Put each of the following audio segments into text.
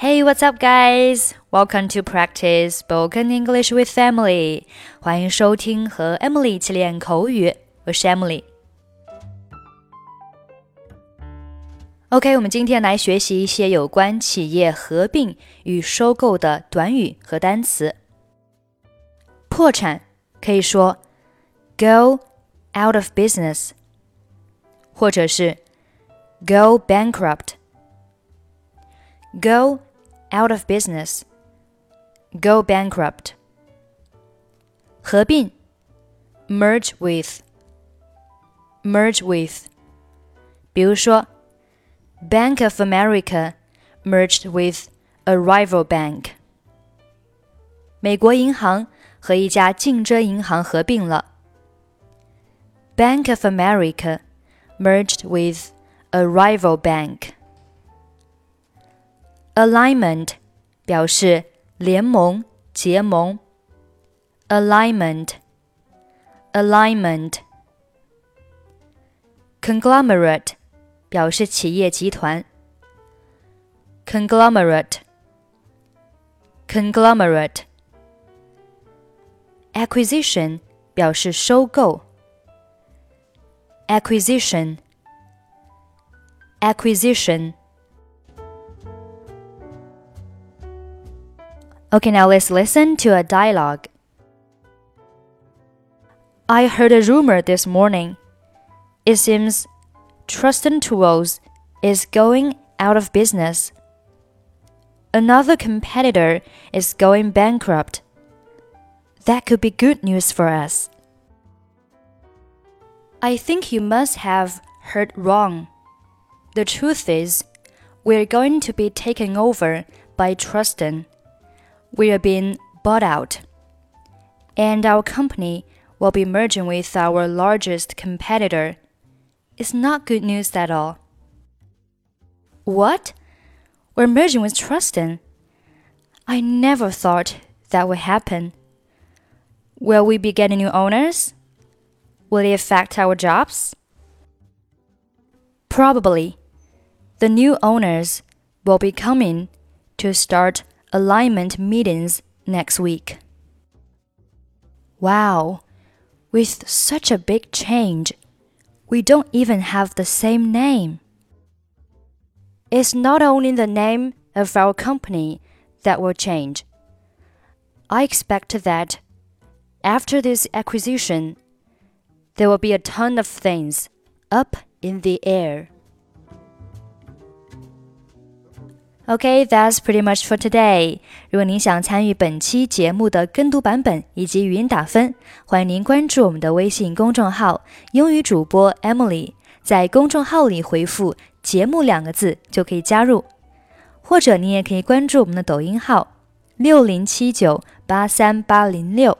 Hey, what's up, guys? Welcome to practice spoken English with Emily. 欢迎收听和 Emily 一起练口语。我是 Emily。OK，我们今天来学习一些有关企业合并与收购的短语和单词。破产可以说 go out of business，或者是 go bankrupt。go out of business, go bankrupt. 合并 merge with, merge with. 比如说 Bank of America merged with a rival bank. 美国银行和一家竞争银行合并了。Bank of America merged with a rival bank. Alignment 表示联盟、结盟。Alignment, alignment. Conglomerate 表示企业集团。Conglomerate, conglomerate. Acquisition 表示收购。Acquisition, acquisition. Okay, now let's listen to a dialogue. I heard a rumor this morning. It seems Trusten Tools is going out of business. Another competitor is going bankrupt. That could be good news for us. I think you must have heard wrong. The truth is, we're going to be taken over by Trusten we are being bought out, and our company will be merging with our largest competitor. It's not good news at all. What? We're merging with Trusten? I never thought that would happen. Will we be getting new owners? Will it affect our jobs? Probably. The new owners will be coming to start alignment meetings next week. Wow, with such a big change, we don't even have the same name. It's not only the name of our company that will change. I expect that after this acquisition, there will be a ton of things up in the air. Okay, that's pretty much for today. 如果您想参与本期节目的跟读版本以及语音打分，欢迎您关注我们的微信公众号“英语主播 Emily”。在公众号里回复“节目”两个字就可以加入，或者你也可以关注我们的抖音号六零七九八三八零六。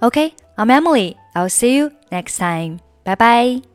Okay, I'm Emily. I'll see you next time. Bye bye.